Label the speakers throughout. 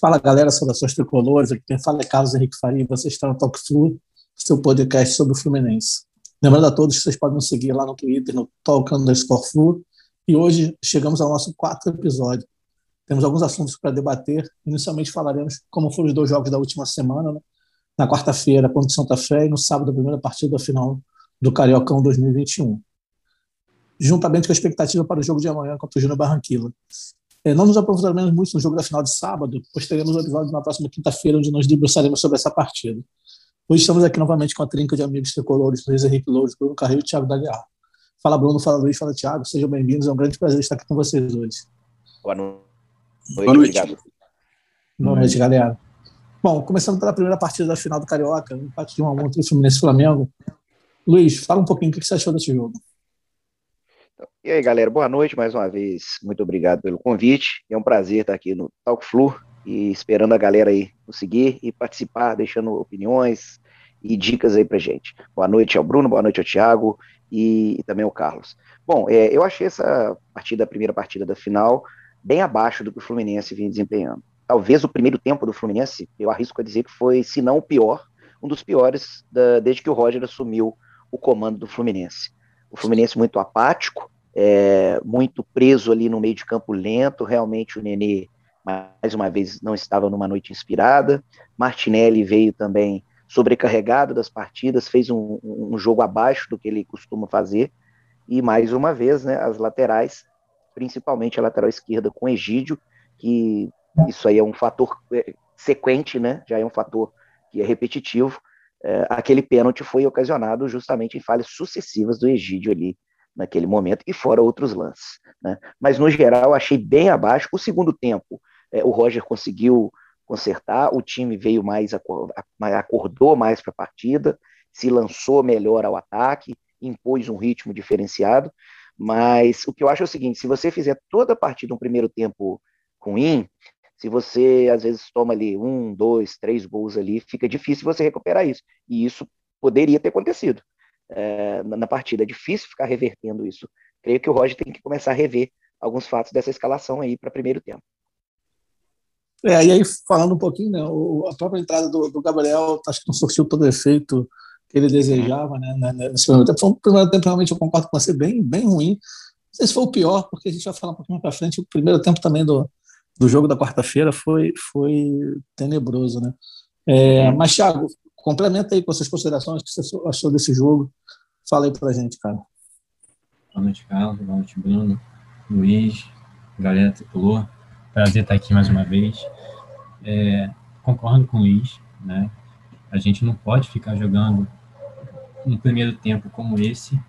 Speaker 1: Fala galera, saudações tricolores, aqui quem fala é Carlos Henrique Faria, você está no Talk Flu, seu podcast sobre o Fluminense. Lembrando a todos que vocês podem nos seguir lá no Twitter, no Talk Underscore Flu, e hoje chegamos ao nosso quarto episódio. Temos alguns assuntos para debater, inicialmente falaremos como foram os dois jogos da última semana, né? na quarta-feira contra o Santa Fé e no sábado a primeira partida da final do Cariocão 2021. Juntamente com a expectativa para o jogo de amanhã contra o Júnior Barranquilla. É, não nos aprofundaremos muito no jogo da final de sábado, pois teremos o episódio na próxima quinta-feira, onde nós debruçaremos sobre essa partida. Hoje estamos aqui novamente com a trinca de amigos tricolores, Luiz Henrique Loures, Bruno Carreiro e Thiago Daliar. Fala Bruno, fala Luiz, fala Thiago, sejam bem-vindos, é um grande prazer estar aqui com vocês hoje.
Speaker 2: Boa noite.
Speaker 1: Boa noite. Obrigado. Boa noite, galera. Bom, começando pela primeira partida da final do Carioca, empate de 1 a 1 entre o Fluminense e Flamengo. Luiz, fala um pouquinho o que você achou desse jogo.
Speaker 2: E aí, galera, boa noite mais uma vez. Muito obrigado pelo convite. É um prazer estar aqui no Talk Flu e esperando a galera aí nos seguir e participar, deixando opiniões e dicas aí pra gente. Boa noite ao Bruno, boa noite ao Thiago e, e também ao Carlos. Bom, é, eu achei essa partida, a primeira partida da final, bem abaixo do que o Fluminense vinha desempenhando. Talvez o primeiro tempo do Fluminense, eu arrisco a dizer que foi, se não o pior, um dos piores da, desde que o Roger assumiu o comando do Fluminense. O Fluminense muito apático, é, muito preso ali no meio de campo lento. Realmente o Nenê, mais uma vez, não estava numa noite inspirada. Martinelli veio também sobrecarregado das partidas, fez um, um jogo abaixo do que ele costuma fazer. E mais uma vez, né, as laterais, principalmente a lateral esquerda com Egídio, que isso aí é um fator é, sequente, né? Já é um fator que é repetitivo. É, aquele pênalti foi ocasionado justamente em falhas sucessivas do Egídio ali naquele momento, e fora outros lances. Né? Mas, no geral, achei bem abaixo. O segundo tempo, é, o Roger conseguiu consertar, o time veio mais, acordou mais para a partida, se lançou melhor ao ataque, impôs um ritmo diferenciado, mas o que eu acho é o seguinte, se você fizer toda a partida um primeiro tempo ruim, se você às vezes toma ali um, dois, três gols ali, fica difícil você recuperar isso, e isso poderia ter acontecido é, na partida. É difícil ficar revertendo isso. Creio que o Roger tem que começar a rever alguns fatos dessa escalação aí para primeiro tempo.
Speaker 1: É, e aí, falando um pouquinho, né, o, a própria entrada do, do, Gabriel, acho que não surtiu todo o efeito que ele desejava né, né, né, nesse primeiro tempo. Foi um primeiro tempo, realmente, eu concordo com você, bem, bem ruim. Não sei se foi o pior, porque a gente vai falar um pouquinho mais para frente. O primeiro tempo também do, do jogo da quarta-feira foi, foi tenebroso, né? É, mas, Thiago, complementa aí com as suas considerações, que você achou desse jogo. Fala aí pra gente, cara.
Speaker 3: Boa noite, Carlos. Boa noite, Bruno, Luiz, galera tricolor. Prazer estar aqui mais uma vez. É, concordo com o Luiz, né? A gente não pode ficar jogando um primeiro tempo como esse,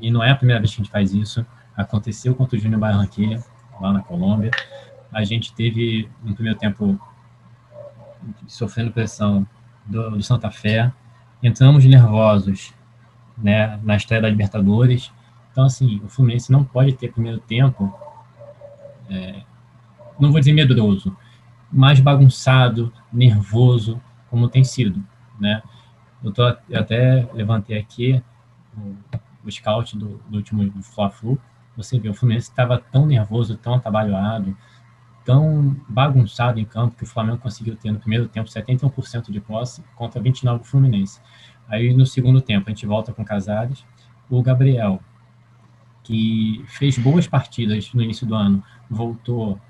Speaker 3: e não é a primeira vez que a gente faz isso. Aconteceu contra o Júnior Barranquilla, lá na Colômbia. A gente teve um primeiro tempo sofrendo pressão do, do Santa Fé. Entramos nervosos né, na estreia da Libertadores. Então, assim, o Fluminense não pode ter primeiro tempo, é, não vou dizer medroso, mais bagunçado, nervoso, como tem sido, né? Eu, tô, eu até levantei aqui o, o scout do, do último do Fla-Flu, você vê, o Fluminense estava tão nervoso, tão atabalhoado, tão bagunçado em campo que o Flamengo conseguiu ter no primeiro tempo 71% de posse contra 29% do Fluminense. Aí no segundo tempo a gente volta com Casares, o Gabriel, que fez boas partidas no início do ano, voltou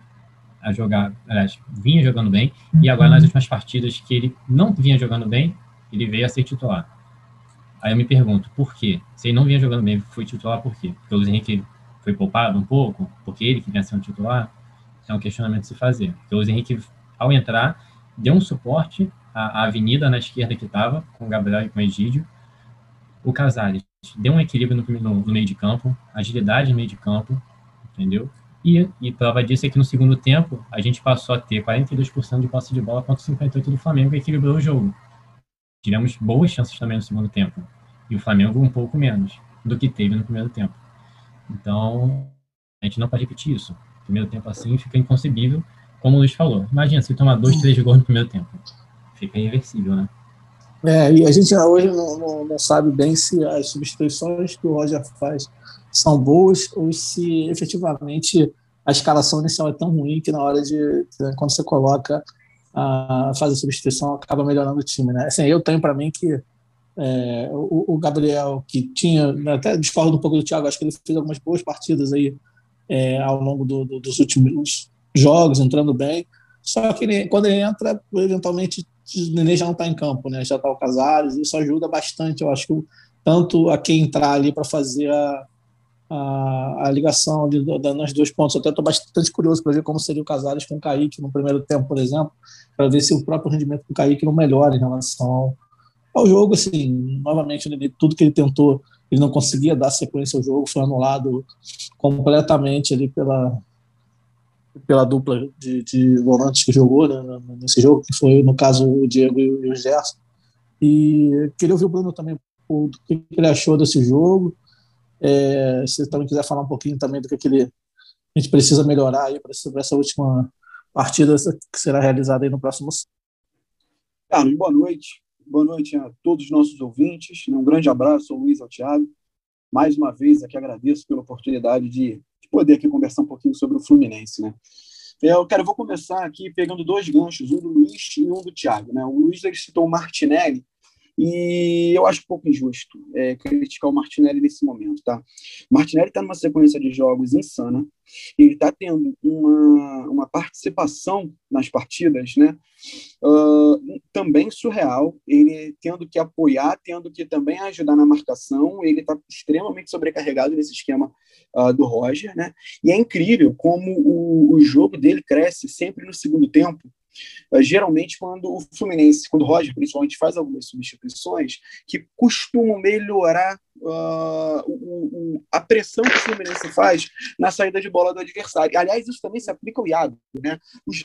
Speaker 3: a jogar, aliás, vinha jogando bem, e agora nas últimas partidas que ele não vinha jogando bem, ele veio a ser titular. Aí eu me pergunto, por quê? Se ele não vinha jogando bem, foi titular por quê? Porque o Luiz Henrique foi poupado um pouco? Porque ele que vinha sendo titular? é um questionamento a se fazer. Porque o Luiz Henrique, ao entrar, deu um suporte à, à avenida na esquerda que estava, com o Gabriel e com o Egídio. O Casares deu um equilíbrio no, no, no, meio de campo, agilidade no meio de campo, entendeu? E, e prova disso é que no segundo tempo, a gente passou a ter 42% de posse de bola contra 58% do Flamengo e equilibrou o jogo. Tivemos boas chances também no segundo tempo. E o Flamengo um pouco menos do que teve no primeiro tempo. Então, a gente não pode repetir isso primeiro tempo assim, fica inconcebível, como o Luiz falou. Imagina se tomar dois, três gols no primeiro tempo. Fica irreversível, né?
Speaker 1: É, e a gente hoje não, não, não, sabe bem se as substituições que o Roger faz são boas ou se efetivamente a escalação inicial é tão ruim que na hora de quando você coloca a, faz a substituição, acaba melhorando o time, né? Assim, eu tenho para mim que é, o, o, Gabriel, que tinha, né, até discordo um pouco do Thiago, acho que ele fez algumas boas partidas aí é, ao longo do, do, dos últimos jogos, entrando bem. Só que ele, quando ele entra, eventualmente o Nenê já não está em campo, né? Já está o Casares, isso ajuda bastante, eu acho tanto a quem entrar ali para fazer a, a, a ligação ali nas dois pontos. Eu até estou bastante curioso para ver como seria o Casares com o Kaique no primeiro tempo, por exemplo, para ver se o próprio rendimento do Kaique não melhora em relação ao, ao jogo. Assim, novamente, tudo que ele tentou, ele não conseguia dar sequência ao jogo, foi anulado completamente ali pela, pela dupla de, de volantes que jogou né, nesse jogo, que foi, no caso, o Diego e o Gerson. E queria ouvir o Bruno também o que ele achou desse jogo. É, se também quiser falar um pouquinho também do que, ele, a gente precisa melhorar para essa última partida que será realizada aí no próximo.
Speaker 4: Carlos, boa noite. Boa noite a todos os nossos ouvintes. Um grande abraço ao Luiz, ao Thiago. Mais uma vez aqui agradeço pela oportunidade de, de poder aqui conversar um pouquinho sobre o Fluminense, né? Eu, quero, vou começar aqui pegando dois ganchos, um do Luiz e um do Thiago. Né? O Luiz ele citou o Martinelli, e eu acho um pouco injusto é, criticar o Martinelli nesse momento, tá? Martinelli está numa sequência de jogos insana, ele está tendo uma, uma participação nas partidas, né? Uh, também surreal, ele tendo que apoiar, tendo que também ajudar na marcação, ele está extremamente sobrecarregado nesse esquema uh, do Roger, né? E é incrível como o, o jogo dele cresce sempre no segundo tempo, Geralmente, quando o Fluminense, quando o Roger principalmente faz algumas substituições que costumam melhorar uh, o, o, a pressão que o Fluminense faz na saída de bola do adversário. Aliás, isso também se aplica ao Iago. Né? Os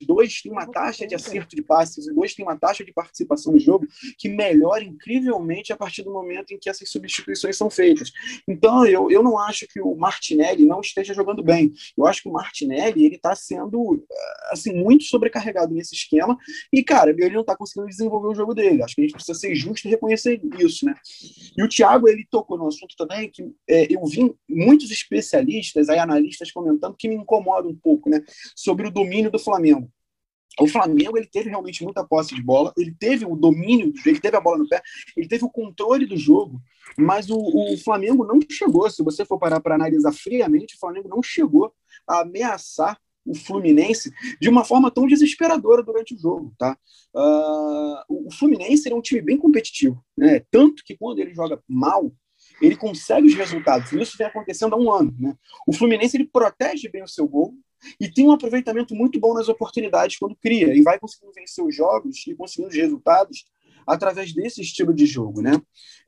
Speaker 4: dois têm uma taxa de acerto de passes, os dois têm uma taxa de participação no jogo que melhora incrivelmente a partir do momento em que essas substituições são feitas. Então, eu, eu não acho que o Martinelli não esteja jogando bem. Eu acho que o Martinelli ele está sendo assim muito sobrecarregado nesse esquema e, cara, ele não está conseguindo desenvolver o jogo dele. Acho que a gente precisa ser justo e reconhecer isso, né? E o Thiago, ele tocou no assunto também que é, eu vi muitos especialistas, aí, analistas comentando que me incomoda um pouco, né? Sobre o domínio do Flamengo o Flamengo ele teve realmente muita posse de bola, ele teve o domínio, ele teve a bola no pé, ele teve o controle do jogo, mas o, o Flamengo não chegou. Se você for parar para analisar friamente, o Flamengo não chegou a ameaçar o Fluminense de uma forma tão desesperadora durante o jogo, tá? Uh, o Fluminense é um time bem competitivo, né? Tanto que quando ele joga mal, ele consegue os resultados. Isso vem acontecendo há um ano, né? O Fluminense ele protege bem o seu gol, e tem um aproveitamento muito bom nas oportunidades quando cria e vai conseguindo vencer os jogos e conseguindo os resultados através desse estilo de jogo, né?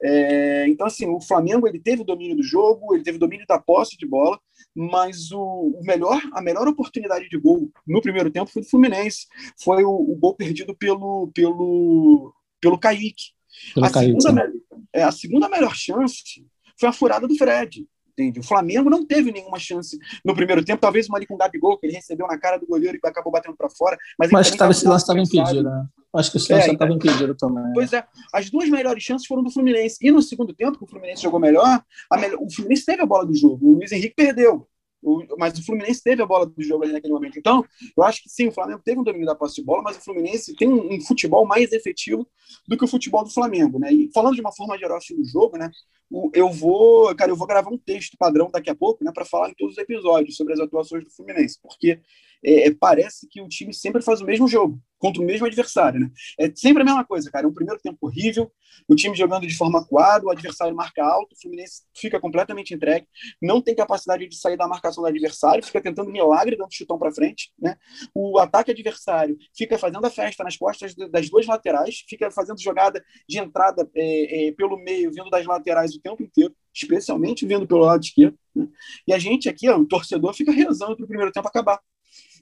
Speaker 4: É, então assim, o Flamengo ele teve o domínio do jogo, ele teve o domínio da posse de bola, mas o, o melhor, a melhor oportunidade de gol no primeiro tempo foi do Fluminense, foi o, o gol perdido pelo pelo pelo Kaique. Pelo a, Kaique, segunda, é, a segunda melhor chance foi a furada do Fred. Entende? O Flamengo não teve nenhuma chance no primeiro tempo, talvez uma ali com o Gabigol, que ele recebeu na cara do goleiro e acabou batendo para fora. Mas
Speaker 1: acho que esse lance estava impedido, né? Acho que esse lance estava é, então, impedido também.
Speaker 4: Pois é, as duas melhores chances foram do Fluminense. E no segundo tempo, que o Fluminense jogou melhor, melhor o Fluminense teve a bola do jogo, o Luiz Henrique perdeu. O, mas o Fluminense teve a bola do jogo ali naquele momento. Então, eu acho que sim, o Flamengo teve um domínio da posse de bola, mas o Fluminense tem um, um, futebol mais efetivo do que o futebol do Flamengo, né? E falando de uma forma geral assim, do jogo, né? O, eu vou, cara, eu vou gravar um texto padrão daqui a pouco, né, para falar em todos os episódios sobre as atuações do Fluminense, porque é, é, parece que o time sempre faz o mesmo jogo contra o mesmo adversário, né? É sempre a mesma coisa, cara. É um primeiro tempo horrível, o time jogando de forma acuada, o adversário marca alto, o Fluminense fica completamente entregue, não tem capacidade de sair da marcação do adversário, fica tentando milagre, dando chutão para frente, né? O ataque adversário fica fazendo a festa nas costas das duas laterais, fica fazendo jogada de entrada é, é, pelo meio, vindo das laterais o tempo inteiro, especialmente vindo pelo lado esquerdo. Né? E a gente aqui, ó, o torcedor, fica rezando para o primeiro tempo acabar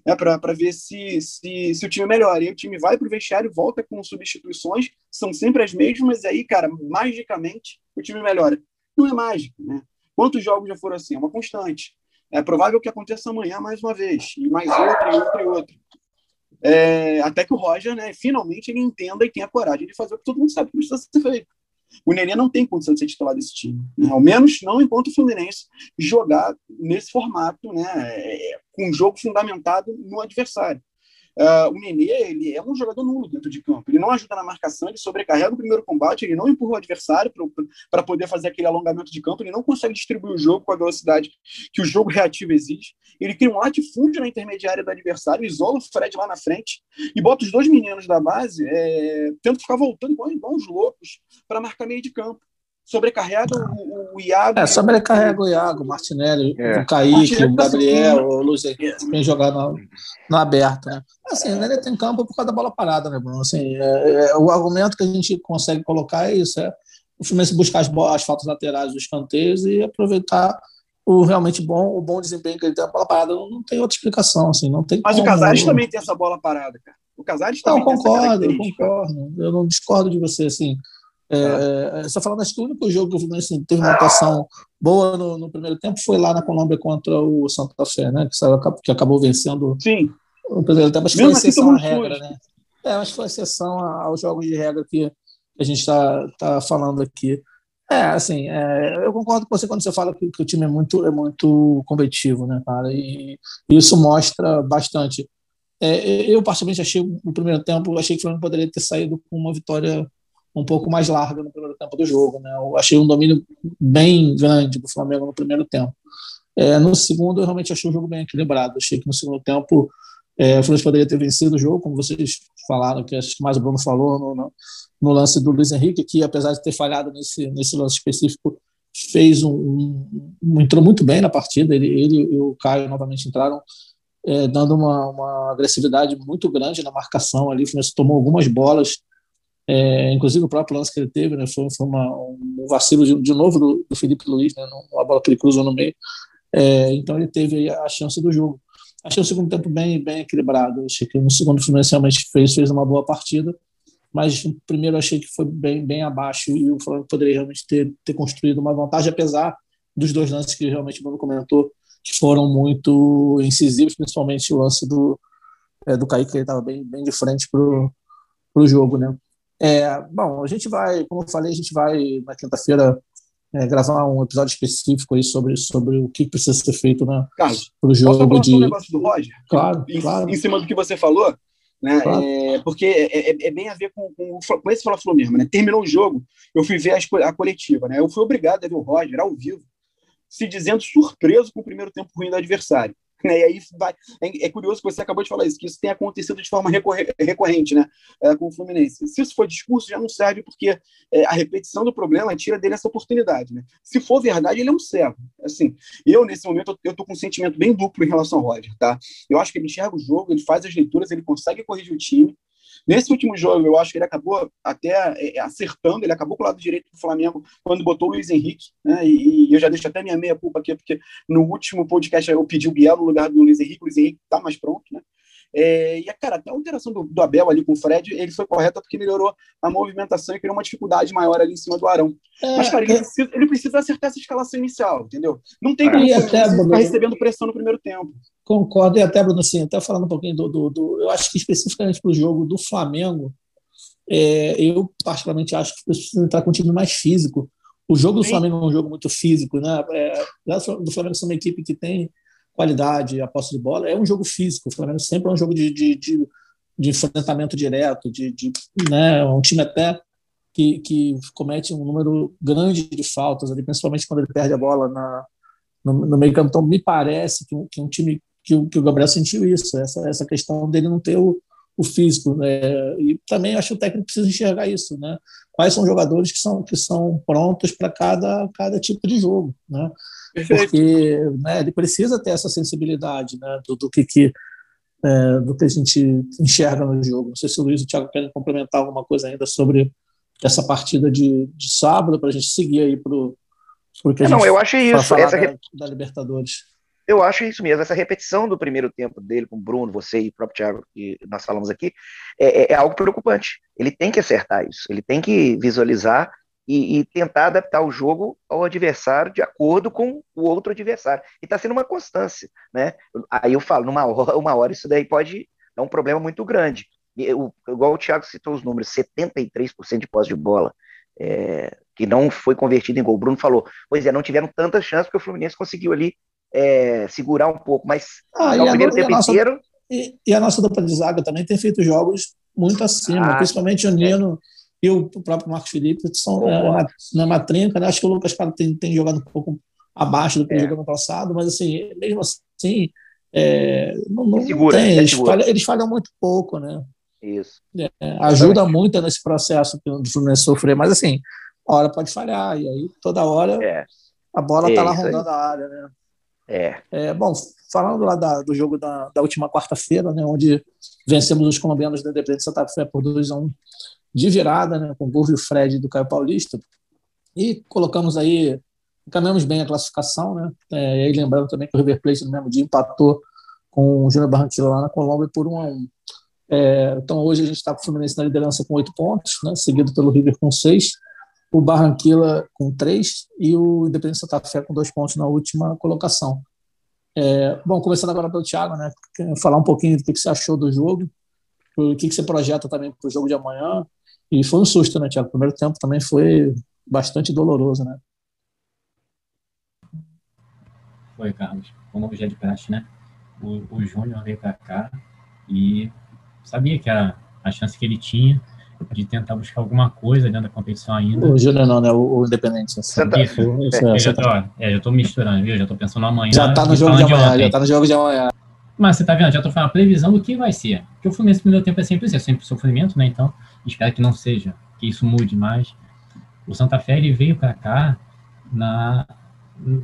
Speaker 4: né, para ver se, se, se, o time melhora. E o time vai para o vestiário, volta com substituições, são sempre as mesmas, e aí, cara, magicamente o time melhora. Não é mágico, né? Quantos jogos já foram assim? É uma constante. É provável que aconteça amanhã mais uma vez, e mais outra, e outra, e outra. É, até que o Roger, né, finalmente, ele entenda e tenha coragem de fazer o que todo mundo sabe que precisa ser feito. O Nenê não tem condição de ser titular desse time. Né? Ao menos não enquanto o Fluminense jogar nesse formato, né? Com um jogo fundamentado no adversário. Uh, o Nenê ele é um jogador nulo dentro de campo. Ele não ajuda na marcação, ele sobrecarrega o primeiro combate, ele não empurra o adversário para poder fazer aquele alongamento de campo, ele não consegue distribuir o jogo com a velocidade que o jogo reativo exige. Ele cria um latifúndio na intermediária do adversário, isola o Fred lá na frente e bota os dois meninos da base é, tendo ficar voltando igual, igual uns loucos para marcar meio de campo sobrecarrega o, o Iago.
Speaker 1: É, sobrecarrega o Iago, o Martinelli, é. o Kaique, o Gabriel, o Luiz vem jogar no, no aberto. Né? Assim, ele tem campo por causa da bola parada, né, Bruno? Assim, é, é, o argumento que a gente consegue colocar é isso: é o Fluminense buscar as, as faltas laterais dos canteiros e aproveitar o realmente bom, o bom desempenho que ele tem na bola parada. Não, não tem outra explicação, assim, não tem
Speaker 4: Mas como, o Casares também tem essa bola parada, cara. O Casares também
Speaker 1: não, concordo, eu concordo. Eu não discordo de você, assim. É, é, só falando, acho que o único jogo que o Fluminense teve uma atuação boa no, no, primeiro tempo foi lá na Colômbia contra o Santa Fé, né? Que, saiu, que acabou vencendo
Speaker 4: Sim.
Speaker 1: o primeiro tempo. Acho que foi assim, exceção à regra, né? É, acho que foi exceção aos jogos de regra que a gente está tá falando aqui. É, assim, é, eu concordo com você quando você fala que, que, o time é muito, é muito competitivo, né, cara? E, e isso mostra bastante. É, eu, particularmente, achei no primeiro tempo, achei que o Flamengo poderia ter saído com uma vitória um pouco mais larga no primeiro tempo do jogo. Né? Eu achei um domínio bem grande do Flamengo no primeiro tempo. É, no segundo, eu realmente achei o jogo bem equilibrado. Achei que no segundo tempo é, o Fluminense poderia ter vencido o jogo, como vocês falaram, que acho que mais o Bruno falou no, no, no, lance do Luiz Henrique, que apesar de ter falhado nesse, nesse lance específico, fez um, um, um entrou muito bem na partida. Ele, ele e o Caio novamente entraram é, dando uma, uma, agressividade muito grande na marcação ali. O Fluminense tomou algumas bolas é, inclusive o próprio lance que ele teve, né, foi, foi uma, um vacilo de, de novo do, do, Felipe Luiz, né, uma bola que ele cruzou no meio. É, então ele teve a chance do jogo. Achei o segundo tempo bem, bem equilibrado. Achei que no segundo Fluminense realmente fez, fez uma boa partida, mas no primeiro achei que foi bem, bem abaixo e o Flamengo poderia realmente ter, ter construído uma vantagem, apesar dos dois lances que realmente o Bruno comentou, que foram muito incisivos, principalmente o lance do, é, do Kaique, que ele estava bem, bem de frente para o jogo, né? É, bom, a gente vai, como eu falei, a gente vai na quinta-feira é, gravar um episódio específico aí sobre, sobre o que precisa ser feito né,
Speaker 4: para o jogo de. Um negócio do Roger?
Speaker 1: Claro,
Speaker 4: em,
Speaker 1: claro.
Speaker 4: Em cima do que você falou, né? Claro. É, porque é, é, é, bem a ver com, com, com esse Fla-Flu mesmo, né? Terminou o jogo, eu fui ver a, a, coletiva, né? Eu fui obrigado a ver o Roger ao vivo, se dizendo surpreso com o primeiro tempo ruim do adversário. Né? E aí vai, é, é, curioso que você acabou de falar isso, que isso tem acontecido de forma recorrente né? É, com o Fluminense. Se isso for discurso, já não serve, porque é, a repetição do problema tira dele essa oportunidade. Né? Se for verdade, ele é um cego. Assim, eu, nesse momento, eu estou com um sentimento bem duplo em relação ao Roger. Tá? Eu acho que ele enxerga o jogo, ele faz as leituras, ele consegue corrigir o time, Nesse último jogo, eu acho que ele acabou até é, acertando, ele acabou com o lado direito do Flamengo quando botou o Luiz Henrique, né? E, e eu já deixo até minha meia culpa aqui, porque no último podcast eu pedi o Biel no lugar do Luiz Henrique, o Luiz Henrique está mais pronto, né? É, e, cara, até a alteração do, do, Abel ali com o Fred, ele foi correta porque melhorou a movimentação e criou uma dificuldade maior ali em cima do Arão. É, Mas, cara, ele, é... precisa, ele, precisa, acertar essa escalação inicial, entendeu? Não tem como
Speaker 1: ficar
Speaker 4: recebendo pressão no primeiro tempo.
Speaker 1: Concordo, e até, Bruno, assim, até falando um pouquinho do. do, do eu acho que especificamente para o jogo do Flamengo, é, eu particularmente acho que precisa entrar com um time mais físico. O jogo do. Flamengo é um jogo muito físico, né? É, do Flamengo é uma equipe que tem qualidade, a posse de bola, é um jogo físico. O Flamengo sempre é um jogo de, de, de, de enfrentamento direto, de, de né, um time até que, que comete um número grande de faltas, ali, principalmente quando ele perde a bola na, no, no meio campo. Então, me parece que que um time que o, que o Gabriel sentiu isso, essa, essa questão dele não ter o, o físico. Né? E também acho que o técnico precisa enxergar isso. Né? Quais são jogadores que são, que são prontos para cada, cada tipo de jogo. Né? porque né, ele precisa ter essa sensibilidade né, do, do que, que é, do que a gente enxerga no jogo. Não sei se o Luiz e o Thiago querem complementar alguma coisa ainda sobre essa partida de, de sábado para a gente seguir aí para o
Speaker 2: que a é, gente Não, eu acho isso. Essa
Speaker 1: da, da, Libertadores.
Speaker 2: Eu acho isso mesmo. Essa repetição do primeiro tempo dele com o Bruno, você e o próprio Thiago, que nós falamos aqui, é, é, é algo preocupante. Ele tem que acertar isso. Ele tem que visualizar e, e, tentar adaptar o jogo ao adversário de acordo com o outro adversário. E está sendo uma constância, né? Aí eu falo, numa hora, uma hora isso daí pode dar um problema muito grande. Eu, igual o Thiago citou os números, 73% de posse de bola, é, que não foi convertido em gol. O Bruno falou, pois é, não tiveram tantas chances porque o Fluminense conseguiu ali é, segurar um pouco, mas
Speaker 1: ah, no primeiro tempo nossa... inteiro e, e, a nossa dupla de zaga também tem feito jogos muito acima, ah, principalmente o Nino é. e o próprio Marcos Felipe são é, na, na matrinca, né? Acho que o Lucas Prado tem, tem jogado um pouco abaixo do que é. jogou no passado, mas assim, mesmo assim, é, não, não segura, tem, eles, falham, eles, falham, muito pouco, né?
Speaker 2: Isso.
Speaker 1: É, ajuda muito nesse processo que o Fluminense sofrer, mas assim, a hora pode falhar, e aí toda hora é. a bola está lá rondando a área, né?
Speaker 2: É.
Speaker 1: é. Bom, falando lá da, do jogo da, da última quarta-feira, né, onde vencemos os colombianos da Independente Santa Fé por 2 a 1 um, de virada, né, com o Burro e o Fred do Caio Paulista, e colocamos aí caminhamos bem a classificação, né? É, e aí lembrando também que o River Plate no mesmo dia empatou com o Júnior Barranquilla lá na Colômbia por 1 a 1. É, então hoje a gente está com o Fluminense na liderança com oito pontos, né? Seguido pelo River com seis, o Barranquilla com três e o Independente Santa Fé com dois pontos na última colocação. É, bom, começando agora pelo Thiago, né? Falar um pouquinho do que, você achou do jogo, o que, você projeta também para o jogo de amanhã. E foi um susto, né, Thiago? O primeiro tempo também foi bastante doloroso, né?
Speaker 3: Foi, Carlos. Como já de praxe, né? O, o Júnior veio para cá e sabia que a, a chance que ele tinha de tentar buscar alguma coisa dentro da competição ainda.
Speaker 1: O Júnior não, né? O, o Independente.
Speaker 3: Assim. Tá... Isso, isso, é, já, tô, é, já tô misturando, viu? Já tô pensando amanhã.
Speaker 1: Já tá no jogo de amanhã, de já tá no jogo de amanhã.
Speaker 3: Mas você tá vendo, já tô falando a previsão do que vai ser. Porque o Fluminense no primeiro tempo é sempre isso, é sempre sofrimento, né? Então, espero que não seja, que isso mude mais. O Santa Fé, ele veio para cá na,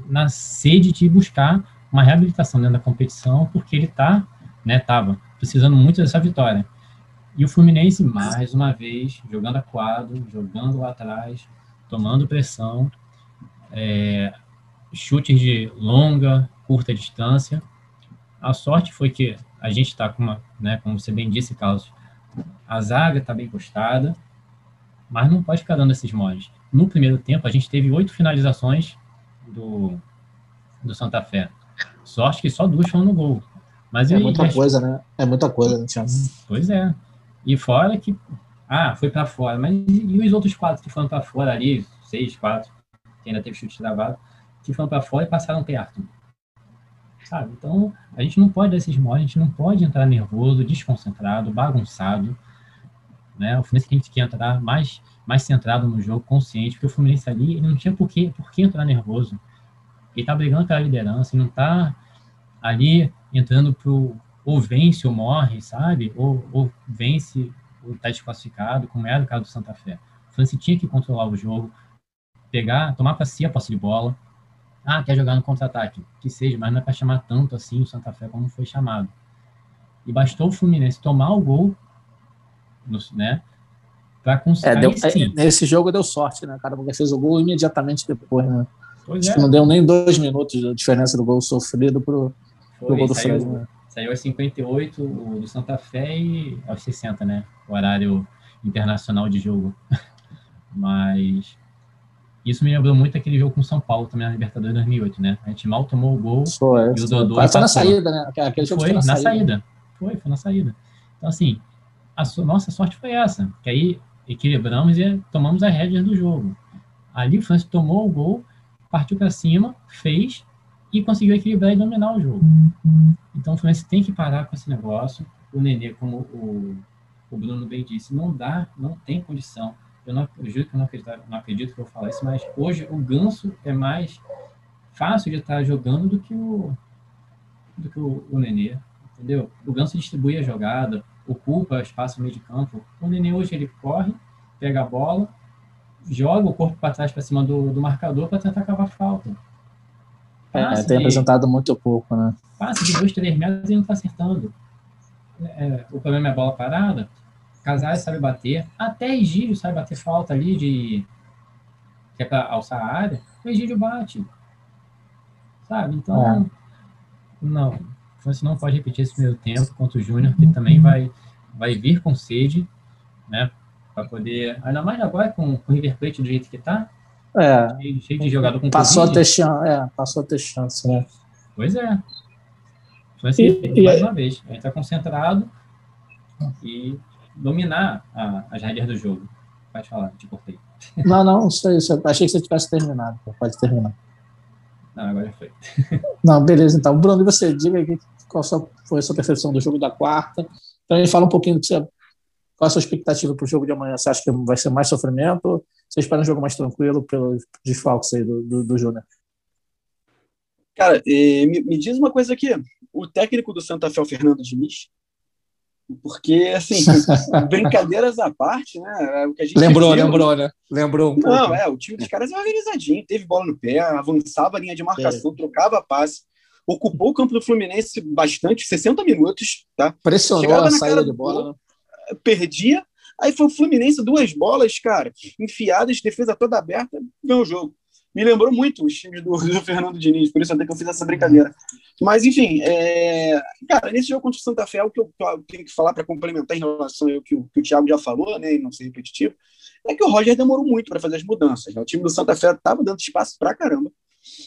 Speaker 3: na sede de buscar uma reabilitação dentro da competição, porque ele tá, né, tava precisando muito dessa vitória. E o Fluminense, mais uma vez, jogando a quadro, jogando lá atrás, tomando pressão, é, chutes de longa, curta distância. A sorte foi que a gente está com uma, né, como você bem disse, Carlos, a zaga está bem postada, mas não pode ficar dando esses moles. No primeiro tempo, a gente teve oito finalizações do, do Santa Fé. Sorte que só duas foram no gol. Mas
Speaker 1: é muita coisa, né? É muita coisa, né, Thiago?
Speaker 3: Pois é. E fora que. Ah, foi para fora. Mas e os outros quatro que foram para fora ali? Seis, quatro, que ainda teve chute travado, que foram para fora e passaram perto. Sabe? Então, a gente não pode dar esses modos, a gente não pode entrar nervoso, desconcentrado, bagunçado. Né? O Fluminense tem que entrar mais mais centrado no jogo, consciente, porque o Fluminense ali ele não tinha por que, por que entrar nervoso. Ele tá brigando pela liderança, ele não tá ali entrando pro ou vence ou morre, sabe? Ou, ou vence ou tá desclassificado, como era o caso do Santa Fé. O Fluminense tinha que controlar o jogo, pegar, tomar para si a posse de bola. Ah, quer jogar no contra-ataque? Que seja, mas não é para chamar tanto assim o Santa Fé como foi chamado. E bastou o Fluminense tomar o gol, né? para conseguir. É,
Speaker 1: deu, é, nesse jogo deu sorte, né, cara? Porque fez o gol imediatamente depois, né? Pois Acho é. que não deu nem dois minutos de diferença do gol sofrido pro, Foi, pro gol do
Speaker 3: Fred. Saiu aos 58 o do Santa Fé e aos 60, né? O horário internacional de jogo. Mas isso me lembrou muito aquele jogo com São Paulo também na Libertadores 2008, né? A gente mal tomou o gol
Speaker 1: foi, e o Dodô foi, foi na saída, né?
Speaker 3: Aquele jogo foi, foi na, na saída. saída. Foi, foi na saída. Então, assim, a nossa sorte foi essa, que aí equilibramos e tomamos as rédeas do jogo. Ali o França tomou o gol, partiu para cima, fez e conseguiu equilibrar e dominar o jogo. Então o Fluminense tem que parar com esse negócio. O Nenê, como o, o Bruno bem disse, não dá, não tem condição. Eu, não, eu juro que eu não acredito, não acredito que eu vou falar isso, mas hoje o Ganso é mais fácil de estar jogando do que o, do que o, o Nenê, entendeu? O Ganso distribui a jogada, ocupa espaço no meio de campo. O Nenê hoje ele corre, pega a bola, joga o corpo para trás para cima do, do marcador para tentar cavar falta.
Speaker 1: É, tem apresentado muito pouco, né?
Speaker 3: Passa de dois, três metros e não está acertando. É, o problema é a bola parada. Casares sabe bater. Até Egílio sabe bater falta ali de. que é para alçar a área. O Egílio bate. Sabe? Então. É. Não você não pode repetir esse primeiro tempo contra o Júnior, que também vai, vai vir com sede, né? Para poder. Ainda mais agora com, com o River Plate do jeito que está.
Speaker 1: É.
Speaker 3: Cheio, cheio, de jogador com
Speaker 1: passou a ter chance, é, passou a ter chance, né?
Speaker 3: Pois é. Então, assim, e, mais e, uma vez, a gente está concentrado e dominar a, as regras do jogo. Pode falar, te cortei.
Speaker 1: Não, não, isso, isso, achei que você tivesse terminado. Pode terminar.
Speaker 3: Não, agora já foi.
Speaker 1: Não, beleza, então. Bruno, e você? Diga aí qual foi a sua percepção do jogo da quarta. Também fala um pouquinho do que você, qual a sua expectativa para o jogo de amanhã. Você acha que vai ser mais sofrimento? Você espera um jogo mais tranquilo pelo desfalques aí do, do, do Júnior?
Speaker 4: Cara, eh, me, me, diz uma coisa aqui. O técnico do Santa Fé, o Fernando Diniz, porque, assim, brincadeiras à parte, né?
Speaker 1: É o que a gente lembrou, viu, lembrou, né? Lembrou um
Speaker 4: Não, pouco. é, o time dos caras é organizadinho, teve bola no pé, avançava a linha de marcação, é. trocava passe, ocupou o campo do Fluminense bastante, 60 minutos, tá?
Speaker 1: Pressionou Chegava a saída de bola, né?
Speaker 4: Perdia, aí foi o Fluminense, duas bolas, cara, enfiadas, defesa toda aberta, ganhou o jogo me lembrou muito os times do, do, Fernando Diniz, por isso até que eu fiz essa brincadeira. Mas, enfim, é, cara, nesse jogo contra o Santa Fé, o que eu, tenho que falar para complementar em relação ao que, o, que o Thiago já falou, né, e não ser repetitivo, é que o Roger demorou muito para fazer as mudanças. Né? O time do Santa Fé estava dando espaço para caramba.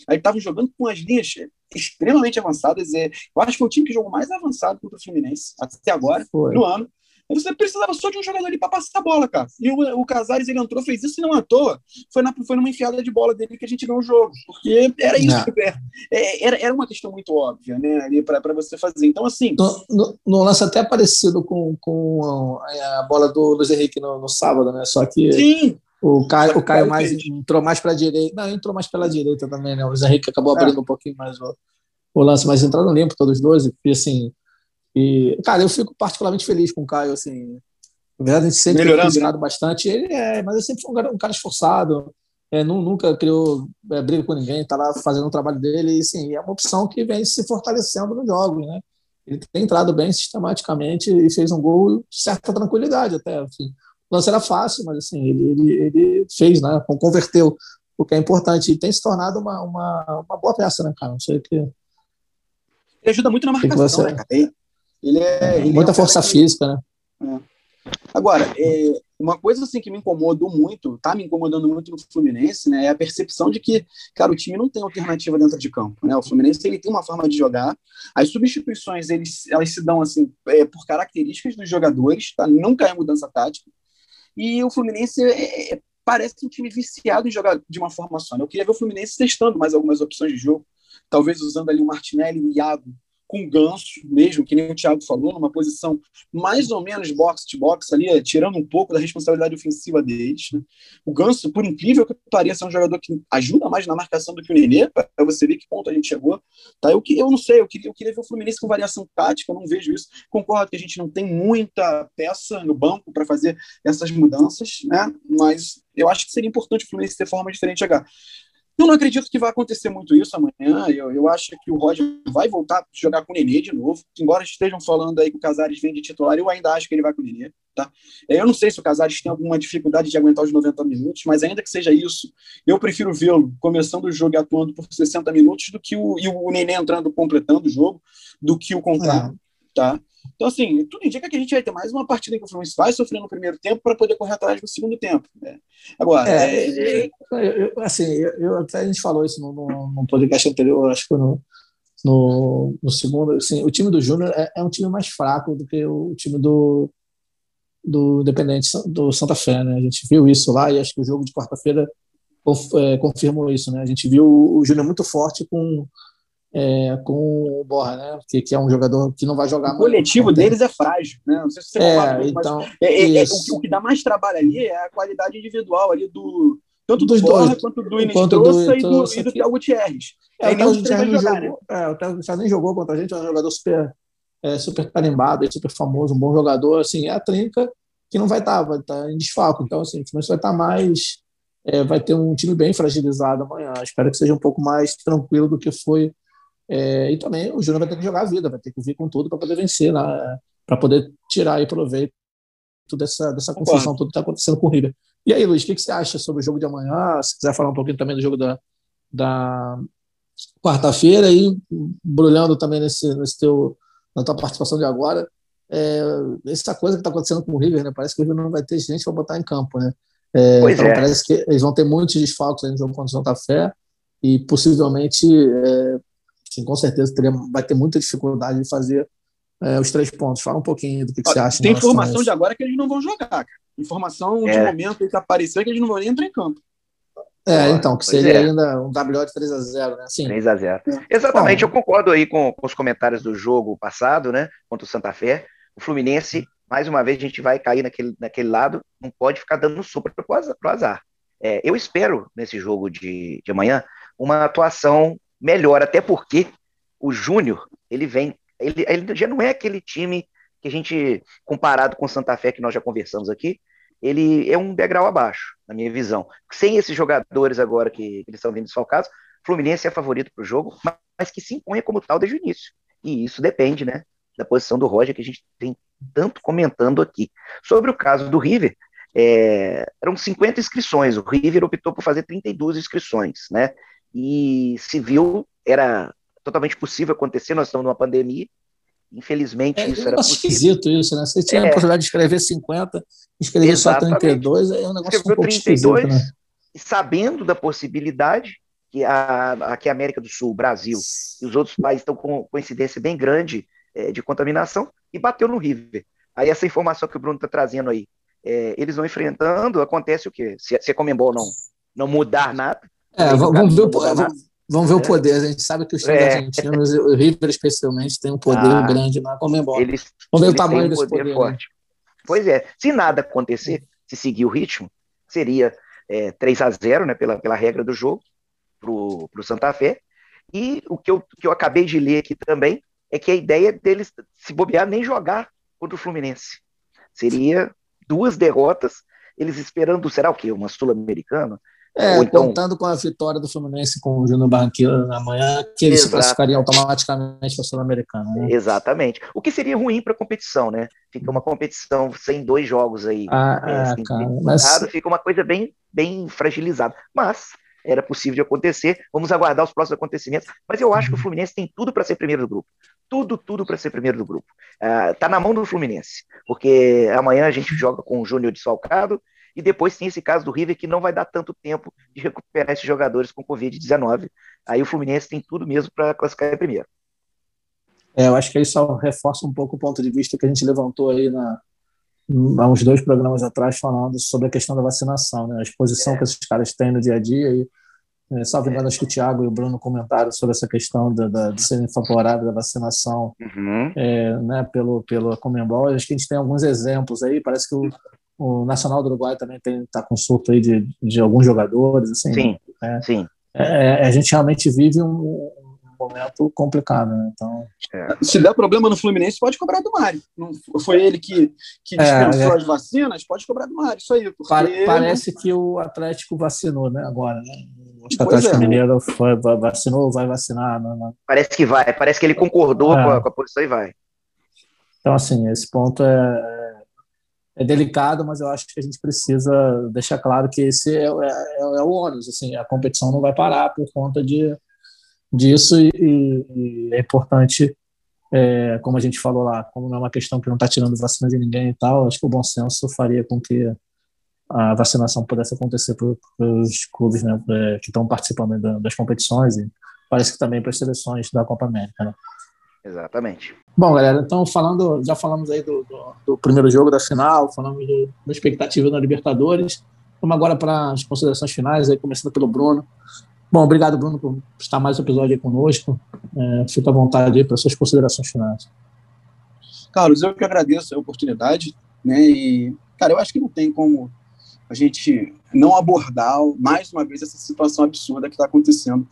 Speaker 4: Aí estavam jogando com as linhas extremamente avançadas. É, eu acho que foi o time que jogou mais avançado contra o Fluminense até agora, foi. no ano. Você precisava só de um jogador ali para passar a bola, cara. E o, o Casares, ele entrou, fez isso e não à toa. Foi, na, foi numa enfiada de bola dele que a gente ganhou o jogo. Porque era isso. É, é, era, era uma questão muito óbvia, né? Ali para você fazer. Então, assim.
Speaker 1: No, no, no, lance até parecido com, com a, a bola do Luiz Henrique no, no sábado, né? Só que.
Speaker 4: Sim.
Speaker 1: O Caio, o Caio mais, entrou mais para a direita. Não, entrou mais pela direita também, né? O Luiz Henrique acabou é. abrindo é. um pouquinho mais o, o lance, mas entraram limpo todos os dois. E assim, e, cara, eu fico particularmente feliz com o Caio, assim. Na verdade, a gente sempre né? bastante. Ele é, mas ele sempre foi um cara, um cara esforçado, é, nunca criou é, briga com ninguém, tá lá fazendo o trabalho dele. E, sim, é uma opção que vem se fortalecendo nos jogos, né? Ele tem entrado bem sistematicamente e fez um gol de certa tranquilidade até. Assim. O lance era fácil, mas assim, ele, ele, ele fez, né? Converteu, o que é importante. E tem se tornado uma, uma, uma boa peça, né, cara? Não sei o que. Ele
Speaker 4: ajuda muito na marcação, você... né, cara?
Speaker 1: Ele é, ele muita é um força que... física, né?
Speaker 4: É. Agora, é, uma coisa assim que me incomodou muito, tá me incomodando muito no Fluminense, né, é a percepção de que, cara, o time não tem alternativa dentro de campo, né? O Fluminense ele tem uma forma de jogar. As substituições eles, elas se dão assim é, por características dos jogadores, tá? Nunca é mudança tática. E o Fluminense é, é parece um time viciado em jogar de uma forma só. Né? Eu queria ver o Fluminense testando mais algumas opções de jogo, talvez usando ali o Martinelli o Iago com Ganso mesmo, que nem o Thiago falou, numa posição mais ou menos box-to-box ali, é, tirando um pouco da responsabilidade ofensiva deles. Né? O Ganso, por incrível que pareça, é um jogador que ajuda mais na marcação do que o Nenê, para você ver que ponto a gente chegou. Tá? Eu, eu não sei, eu queria, eu queria ver o Fluminense com variação tática, eu não vejo isso. Concordo que a gente não tem muita peça no banco para fazer essas mudanças, né? mas eu acho que seria importante o Fluminense ter forma diferente de jogar. Eu não acredito que vai acontecer muito isso amanhã. Eu, eu acho que o Roger vai voltar a jogar com o Nenê de novo. Embora estejam falando aí que o Casares vem de titular, eu ainda acho que ele vai com o Nenê. Tá? Eu não sei se o Casares tem alguma dificuldade de aguentar os 90 minutos, mas ainda que seja isso, eu prefiro vê-lo começando o jogo e atuando por 60 minutos do que o, e o Nenê entrando completando o jogo, do que o contrário. É. Tá? Então, assim, tudo indica que a gente vai ter mais uma partida que o Fluminense vai sofrer no primeiro tempo para poder correr atrás no segundo tempo. Né? Agora, é,
Speaker 1: é. Eu, assim, eu, até a gente falou isso no, no, no podcast anterior, acho que no, no, no segundo. Assim, o time do Júnior é, é, um time mais fraco do que o time do, do Independente do Santa Fé. Né? A gente viu isso lá e acho que o jogo de quarta-feira é, confirmou isso. Né? A gente viu o Júnior muito forte com é, com o Borra, né? Que, que, é um jogador que não vai jogar
Speaker 4: O coletivo deles é frágil, né? Não sei se você
Speaker 1: é, então,
Speaker 4: é, é, é o, o, que dá mais trabalho ali é a qualidade individual ali do tanto do Borra quanto do Inês e do, e do, Thiago Gutierrez.
Speaker 1: É, o Thiago Gutierrez jogar, jogou, né? é, o Thiago Gutierrez nem jogou contra a gente, é um jogador super, é, super carimbado, super famoso, um bom jogador, assim, é a trinca que não vai estar, tá, vai estar tá em desfalco, então assim, o vai estar tá mais é, vai ter um time bem fragilizado amanhã. Espero que seja um pouco mais tranquilo do que foi é, e também o Júnior vai ter que jogar a vida, vai ter que vir com tudo para poder vencer, né? para poder tirar aí proveito dessa, dessa confusão, tudo que está acontecendo com o River. E aí, Luiz, o que, que, você acha sobre o jogo de amanhã? Se quiser falar um pouquinho também do jogo da, da quarta-feira e brulhando também nesse, nesse teu, na tua participação de agora, é, essa coisa que está acontecendo com o River, né? Parece que o River não vai ter gente para botar em campo, né? É, então é. parece que eles vão ter muitos desfalques no jogo contra o Santa Fé e possivelmente é, Sim, com certeza teria, vai ter muita dificuldade de fazer é, os três pontos. Fala um pouquinho do que, que você acha.
Speaker 4: Tem informação de agora que eles não vão jogar, cara. Informação de é. momento que apareceu que eles não vão nem entrar em campo.
Speaker 1: É, então, que seria é. ainda um WO de 3 a 0 né?
Speaker 2: Sim. 3 a 0 é. Exatamente, Bom, eu concordo aí com, com, os comentários do jogo passado, né? Contra o Santa Fé. O Fluminense, mais uma vez, a gente vai cair naquele, naquele lado, não pode ficar dando sopa pro azar. Pro azar. É, eu espero, nesse jogo de, de amanhã, uma atuação melhor, até porque o Júnior, ele vem, ele, ele já não é aquele time que a gente, comparado com Santa Fé, que nós já conversamos aqui, ele é um degrau abaixo, na minha visão. Sem esses jogadores agora que, eles estão vindo desfalcados, Fluminense é favorito para o jogo, mas que se impõe como tal desde o início. E isso depende, né, da posição do Roger, que a gente tem tanto comentando aqui. Sobre o caso do River, é, eram 50 inscrições, o River optou por fazer 32 inscrições, né, e se viu, era totalmente possível acontecer, nós estamos numa pandemia, Infelizmente, é, isso era possível.
Speaker 1: esquisito isso, né? Você tinha é. a possibilidade de escrever 50, escrever Exatamente. só 32, aí é um negócio Escreveu um pouco 32, esquisito, né?
Speaker 2: Sabendo da possibilidade que a, aqui a América do Sul, Brasil e os outros países estão com coincidência bem grande é, de contaminação, e bateu no River. Aí essa informação que o Bruno está trazendo aí, é, eles vão enfrentando, acontece o quê? Se, se a Comembol não, não mudar nada...
Speaker 1: É, vamos ver, vamos, Vamos ver o poder. A gente sabe que os times é. argentinos, o River especialmente, tem um poder ah, grande na Comembol.
Speaker 2: Eles, Vamos ver o tamanho um desse poder. poder né? forte. Né? Pois é. Se nada acontecer, se seguir o ritmo, seria é, 3 a 0 né, pela, pela regra do jogo, para o Santa Fé. E o que eu, que eu acabei de ler aqui também é que a ideia deles se bobear nem jogar contra o Fluminense. Seria duas derrotas, eles esperando, será o quê? Uma Sul-Americana?
Speaker 1: É, então, contando com a vitória do Fluminense com o Júnior Barranquilla amanhã, que eles se classificariam automaticamente para a Sul-Americana. Né?
Speaker 2: Exatamente. O que seria ruim para a competição, né? Fica uma competição sem dois jogos aí.
Speaker 1: Ah, é, assim, cara, mas...
Speaker 2: Fica uma coisa bem, bem fragilizada. Mas era possível de acontecer. Vamos aguardar os próximos acontecimentos. Mas eu acho que o uhum. Fluminense tem tudo para ser primeiro do grupo. Tudo, tudo para ser primeiro do grupo. Uh, tá na mão do Fluminense. Porque amanhã a gente joga com o Júnior desfalcado e depois tem esse caso do River que não vai dar tanto tempo de recuperar esses jogadores com Covid-19. Aí o Fluminense tem tudo mesmo para classificar em primeiro.
Speaker 1: É, eu acho que aí só reforça um pouco o ponto de vista que a gente levantou aí na, há uns dois programas atrás falando sobre a questão da vacinação, né? a exposição é. que esses caras têm no dia a dia. E, é, salvo engano, acho que o Thiago e o Bruno comentaram sobre essa questão da, da, de serem favoráveis da vacinação uhum. é, né, pelo, pelo Comembol. Acho que a gente tem alguns exemplos aí. Parece que o, o Nacional do Uruguai também está com surto aí de, de alguns jogadores. Assim,
Speaker 2: sim, é, sim.
Speaker 1: É, a gente realmente vive um, momento complicado, né? Então...
Speaker 4: É. Se der problema no Fluminense, pode cobrar do Mário. Não foi ele que, que é, dispensou é, as vacinas, pode cobrar do Mário, isso aí.
Speaker 1: Porque... Parece que o Atlético vacinou, né, agora, né? Acho que o Atlético é. Mineiro foi, vacinou, vai vacinar. Né, né?
Speaker 2: Parece que vai, parece que ele concordou com a, com, a, posição e vai.
Speaker 1: Então, assim, esse ponto é, é delicado, mas eu acho que a gente precisa deixar claro que esse é, é, é o ônus, assim, a competição não vai parar por conta de, disso e, e é importante, é, como a gente falou lá, como não é uma questão que não está tirando vacina de ninguém e tal, acho que o bom senso faria com que a vacinação pudesse acontecer para os clubes né, é, que estão participando das competições e parece que também para as seleções da Copa América. Né?
Speaker 2: Exatamente.
Speaker 1: Bom, galera, então falando, já falamos aí do, do, do primeiro jogo da final, falamos do, da expectativa na Libertadores. Vamos agora para as considerações finais, aí, começando pelo Bruno. Bom, obrigado, Bruno, por estar mais um episódio aí conosco. É, fica à vontade aí para suas considerações finais.
Speaker 4: Carlos, eu que agradeço a oportunidade, né? E, cara, eu acho que não tem como a gente não abordar mais uma vez essa situação absurda que está acontecendo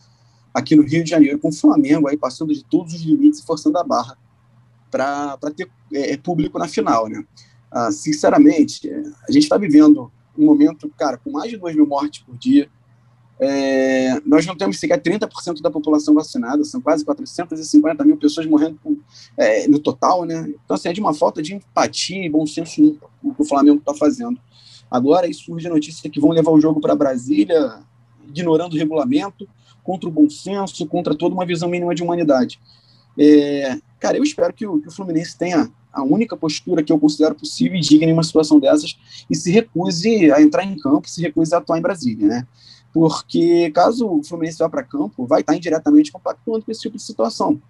Speaker 4: aqui no Rio de Janeiro, com o Flamengo aí passando de todos os limites e forçando a barra para ter é, é, público na final, né? Ah, sinceramente, é, a gente está vivendo um momento, cara, com mais de 2 mil mortes por dia. É, nós não temos sequer 30% da população vacinada, são quase 450 mil pessoas morrendo por, é, no total, né? Então, assim, é de uma falta de empatia e bom senso o que o Flamengo está fazendo. Agora, aí surge a notícia que vão levar o jogo para Brasília, ignorando o regulamento, contra o bom senso, contra toda uma visão mínima de humanidade. É, cara, eu espero que o, que o, Fluminense tenha a única postura que eu considero possível e digna em uma situação dessas e se recuse a entrar em campo, se recuse a atuar em Brasília, né? Porque caso o Fluminense vá para campo, vai estar indiretamente compactuando com esse tipo de situação.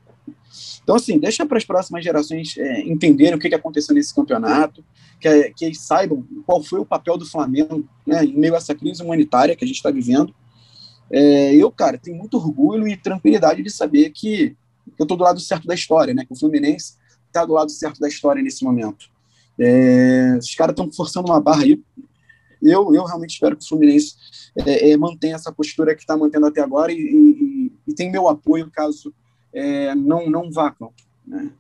Speaker 4: Então, assim, deixa para as próximas gerações é, entenderem o que, que aconteceu nesse campeonato, que, que eles saibam qual foi o papel do Flamengo né, em meio a essa crise humanitária que a gente está vivendo É, eu, cara, tenho muito orgulho e tranquilidade de saber que eu estou do lado certo da história, né? Que o Fluminense está do lado certo da história nesse momento. É, os caras estão forçando uma barra aí. Eu, eu realmente espero que o Fluminense é, é, mantenha essa postura que está mantendo até agora e, e, e, tem meu apoio caso é, não, não vá campo. Né?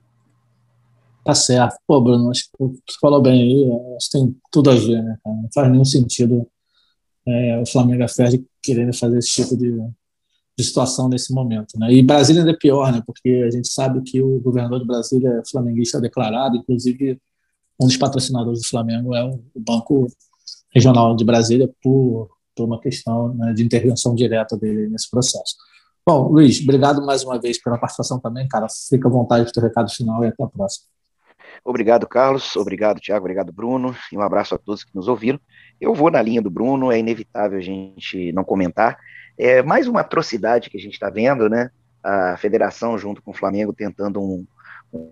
Speaker 1: Tá certo. Pô, Bruno, acho que você falou bem aí, acho que tem tudo a ver, né, cara? Não faz nenhum sentido é, o Flamengo e a Ferdi querendo fazer esse tipo de, de situação nesse momento. Né? E Brasília ainda é pior, né? porque a gente sabe que o governador de Brasília é flamenguista declarado, inclusive um dos patrocinadores do Flamengo é o Banco Regional de Brasília, por, por uma questão né, de intervenção direta dele nesse processo. Bom, Luiz, obrigado mais uma vez pela participação também, cara. Fica à vontade do recado final e até a próxima.
Speaker 2: Obrigado, Carlos. Obrigado, Tiago. Obrigado, Bruno. E um abraço a todos que nos ouviram. Eu vou na linha do Bruno, é inevitável a gente não comentar. É mais uma atrocidade que a gente está vendo, né? A federação, junto com o Flamengo, tentando um,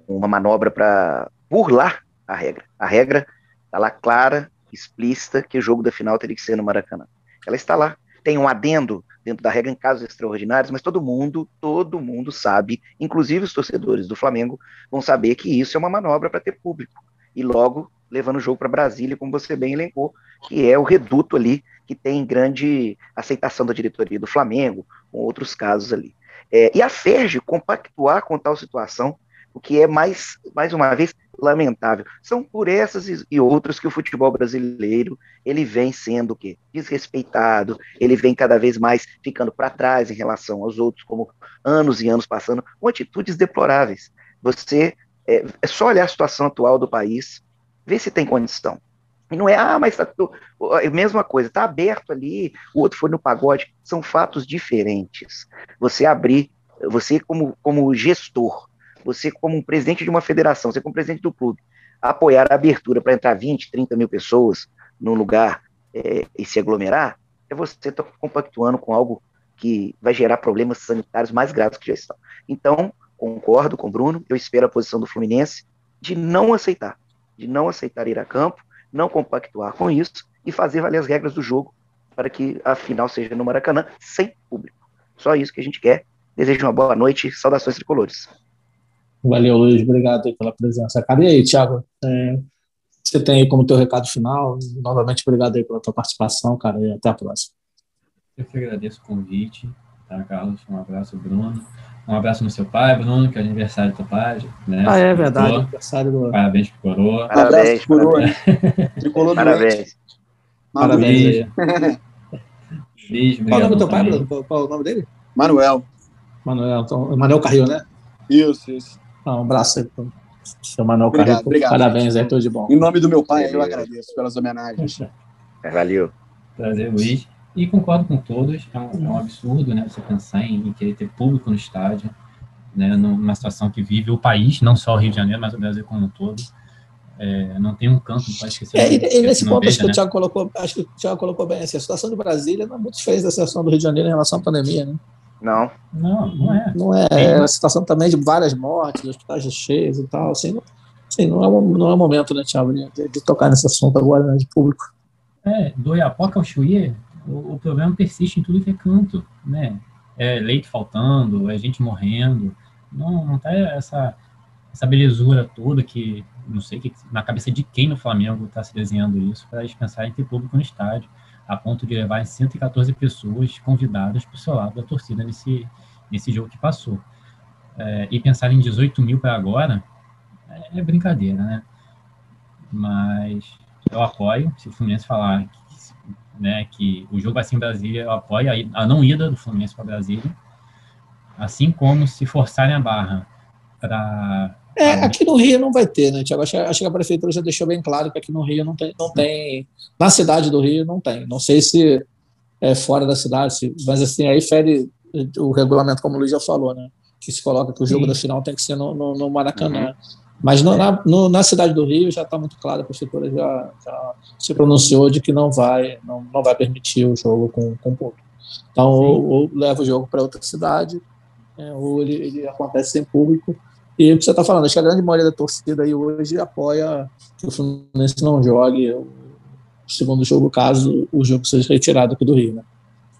Speaker 2: uma manobra para burlar a regra. A regra está lá clara, explícita, que o jogo da final teria que ser no Maracanã. Ela está lá. Tem um adendo dentro da regra em casos extraordinários, mas todo mundo, todo mundo sabe, inclusive os torcedores do Flamengo, vão saber que isso é uma manobra para ter público. E logo levando o jogo para Brasília, como você bem elencou, que é o reduto ali que tem grande aceitação da diretoria do Flamengo, com outros casos ali. É, e a Ferge compactuar com tal situação, o que é mais, mais uma vez lamentável. São por essas e outras que o futebol brasileiro ele vem sendo o quê? desrespeitado, ele vem cada vez mais ficando para trás em relação aos outros, como anos e anos passando, com atitudes deploráveis. Você é, é só olhar a situação atual do país, ver se tem condição. E não é, ah, mas tá, a mesma coisa, está aberto ali, o outro foi no pagode. São fatos diferentes. Você abrir, você como, como gestor, você como um presidente de uma federação, você como presidente do clube, apoiar a abertura para entrar 20, 30 mil pessoas num lugar é, e se aglomerar, é você estar tá compactuando com algo que vai gerar problemas sanitários mais graves que já estão. Então, concordo com o Bruno, eu espero a posição do Fluminense de não aceitar de não aceitar ir a campo, não compactuar com isso e fazer valer as regras do jogo para que a final seja no Maracanã sem público. Só isso que a gente quer. Desejo uma boa noite, saudações tricolores.
Speaker 1: Valeu, Luiz, obrigado pela presença. Cara, e aí, Thiago, é, você tem aí como teu recado final? Novamente, obrigado aí pela tua participação, cara, e até a próxima.
Speaker 3: Eu que agradeço o convite, tá, Carlos? Um abraço, Bruno. Um abraço no seu pai, Bruno, que é aniversário do teu pai. Né?
Speaker 1: Ah, é verdade, aniversário do.
Speaker 3: Parabéns pro Coroa.
Speaker 2: Parabéns,
Speaker 4: Coroa.
Speaker 2: Tricolor Parabéns.
Speaker 1: Parabéns.
Speaker 3: Luiz,
Speaker 1: Qual o nome do teu pai, Bruno? Qual, qual, o nome dele?
Speaker 4: Manuel.
Speaker 1: Manuel, então, Manuel Carril, né?
Speaker 4: Isso, isso.
Speaker 1: Ah, um abraço aí pro seu Manuel obrigado, Carril. Obrigado, Parabéns aí, tudo de bom.
Speaker 4: Em nome do meu pai, eu agradeço pelas homenagens.
Speaker 2: Valeu.
Speaker 3: Prazer, Luiz. E concordo com todos, é um, é um absurdo né, você pensar em, em, querer ter público no estádio, né, numa situação que vive o país, não só o Rio de Janeiro, mas o Brasil como um todo. É, não tem um campo para esquecer.
Speaker 1: É, e, e nesse ponto, veja, acho, que né? o Thiago colocou, acho que o Thiago colocou bem assim, a situação de Brasília não é muito diferente da situação do Rio de Janeiro em relação à pandemia, né?
Speaker 2: Não.
Speaker 3: Não, não é.
Speaker 1: Não é. É uma situação também de várias mortes, hospitais cheios e tal. Assim, não, assim, não, é, não é o momento, né, Thiago, de, de tocar nesse assunto agora, né, de público.
Speaker 3: É, do Iapoca ao Chuí, o, o problema persiste em tudo que é canto, né? É leite faltando, é gente morrendo, não, não tá essa, essa belezura toda que, não sei, que na cabeça de quem no Flamengo está se desenhando isso para eles pensarem em ter público no estádio, a ponto de levar 114 pessoas convidadas para o seu lado da torcida nesse, nesse jogo que passou. É, e pensar em 18 mil para agora é, é, brincadeira, né? Mas eu apoio, se o Fluminense falar né, que o jogo vai ser em Brasília, eu apoio a, a não ida do Fluminense para Brasília, assim como se forçarem a barra para
Speaker 1: é, aqui no Rio não vai ter, né, Tiago? Acho, acho, que a prefeitura já deixou bem claro que aqui no Rio não tem, não tem, na cidade do Rio não tem. Não sei se é fora da cidade, se, mas assim, aí fere o regulamento, como o Luiz já falou, né? Que se coloca que o jogo Sim. da final tem que ser no, no, no Maracanã. Uhum. Mas no, na, no, na, cidade do Rio já está muito claro, a prefeitura já, já, se pronunciou de que não vai, não, não vai permitir o jogo com, com público. Então, ou, ou, leva o jogo para outra cidade, é, ou ele, ele, acontece sem público. E o que você está falando, acho que a grande maioria da torcida aí hoje apoia que o Fluminense não jogue o segundo jogo, caso o jogo seja retirado aqui do Rio. Né?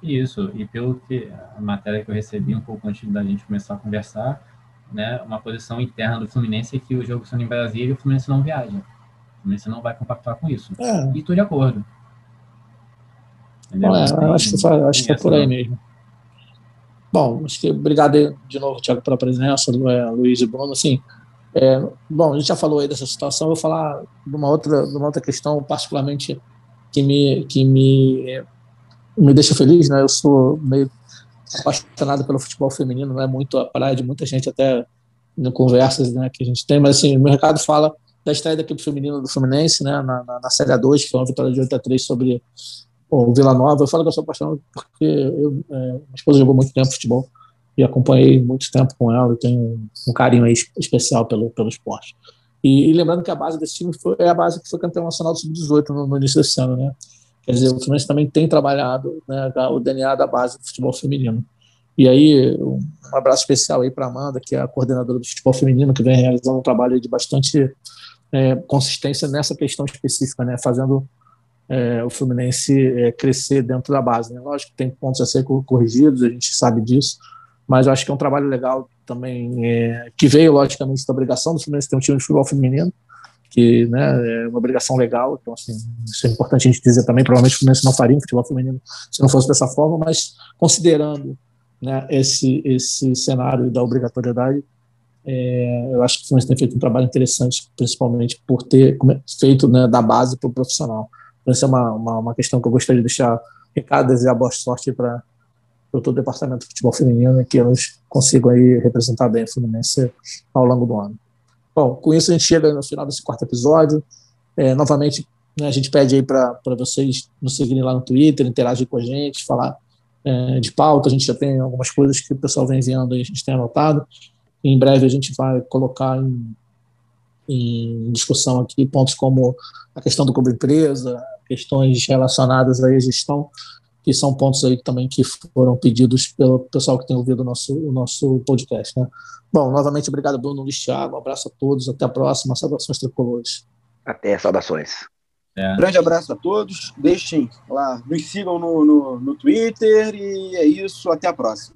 Speaker 3: Isso, e pelo que a matéria que eu recebi um pouco antes da gente começar a conversar, né, uma posição interna do Fluminense é que o jogo sendo em Brasília e o Fluminense não viaja. O Fluminense não vai compactuar com isso. É. E estou de acordo.
Speaker 1: É, acho que acho que foi por aí mesmo. Bom, acho que obrigado de novo, Tiago, pela presença, é, Luiz e Bruno. Assim, é, bom, a gente já falou aí dessa situação, eu vou falar de uma outra, de uma outra questão, particularmente que me, que me, me deixa feliz, né? Eu sou meio apaixonado pelo futebol feminino, não é muito a praia de muita gente, até em conversas né, que a gente tem, mas assim, o meu recado fala da estreia da equipe feminina do Fluminense, né, na, na, na Série A2, que foi uma vitória de 8 a 3 sobre o Vila Nova. Eu falo que eu sou apaixonado porque eu, é, minha esposa jogou muito tempo futebol e acompanhei muito tempo com ela e tenho um carinho aí especial pelo, pelo esporte. E, e, lembrando que a base desse time foi, é a base que foi campeão nacional do Sub-18 no, no, início desse ano, né? Quer dizer, o Fluminense também tem trabalhado né, o DNA da base do futebol feminino. E aí, um abraço especial aí para Amanda, que é a coordenadora do futebol feminino, que vem realizando um trabalho de bastante é, consistência nessa questão específica, né? Fazendo é, o Fluminense é, crescer dentro da base. Né? Lógico que tem pontos a ser corrigidos, a gente sabe disso, mas eu acho que é um trabalho legal também, é, que veio, logicamente, da obrigação do Fluminense ter um time de futebol feminino, que né, é uma obrigação legal, então assim, isso é importante a gente dizer também, provavelmente o Fluminense não faria um futebol feminino se não fosse dessa forma, mas considerando né, esse, esse cenário da obrigatoriedade, é, eu acho que o Fluminense tem feito um trabalho interessante, principalmente por ter feito né, da base para o profissional. Essa é uma, uma, uma, questão que eu gostaria de deixar recado, desejar boa sorte para todo o departamento de futebol feminino e que eles consigam aí representar bem o Fluminense ao longo do ano. Bom, com isso a gente chega no final desse quarto episódio. É, novamente, né, a gente pede aí para vocês nos seguirem lá no Twitter, interagir com a gente, falar é, de pauta. A gente já tem algumas coisas que o pessoal vem enviando aí, a gente tem anotado. E em breve a gente vai colocar em, em discussão aqui pontos como a questão do clube empresa, questões relacionadas à gestão, que são pontos aí também que foram pedidos pelo pessoal que tem ouvido o nosso, o nosso podcast. Né? Bom, novamente, obrigado, Bruno, Luiz Thiago, um abraço a todos, até a próxima, saudações tricolores.
Speaker 2: Até, saudações.
Speaker 4: É. Grande abraço a todos, deixem lá, nos sigam no, no, no Twitter e é isso, até a próxima.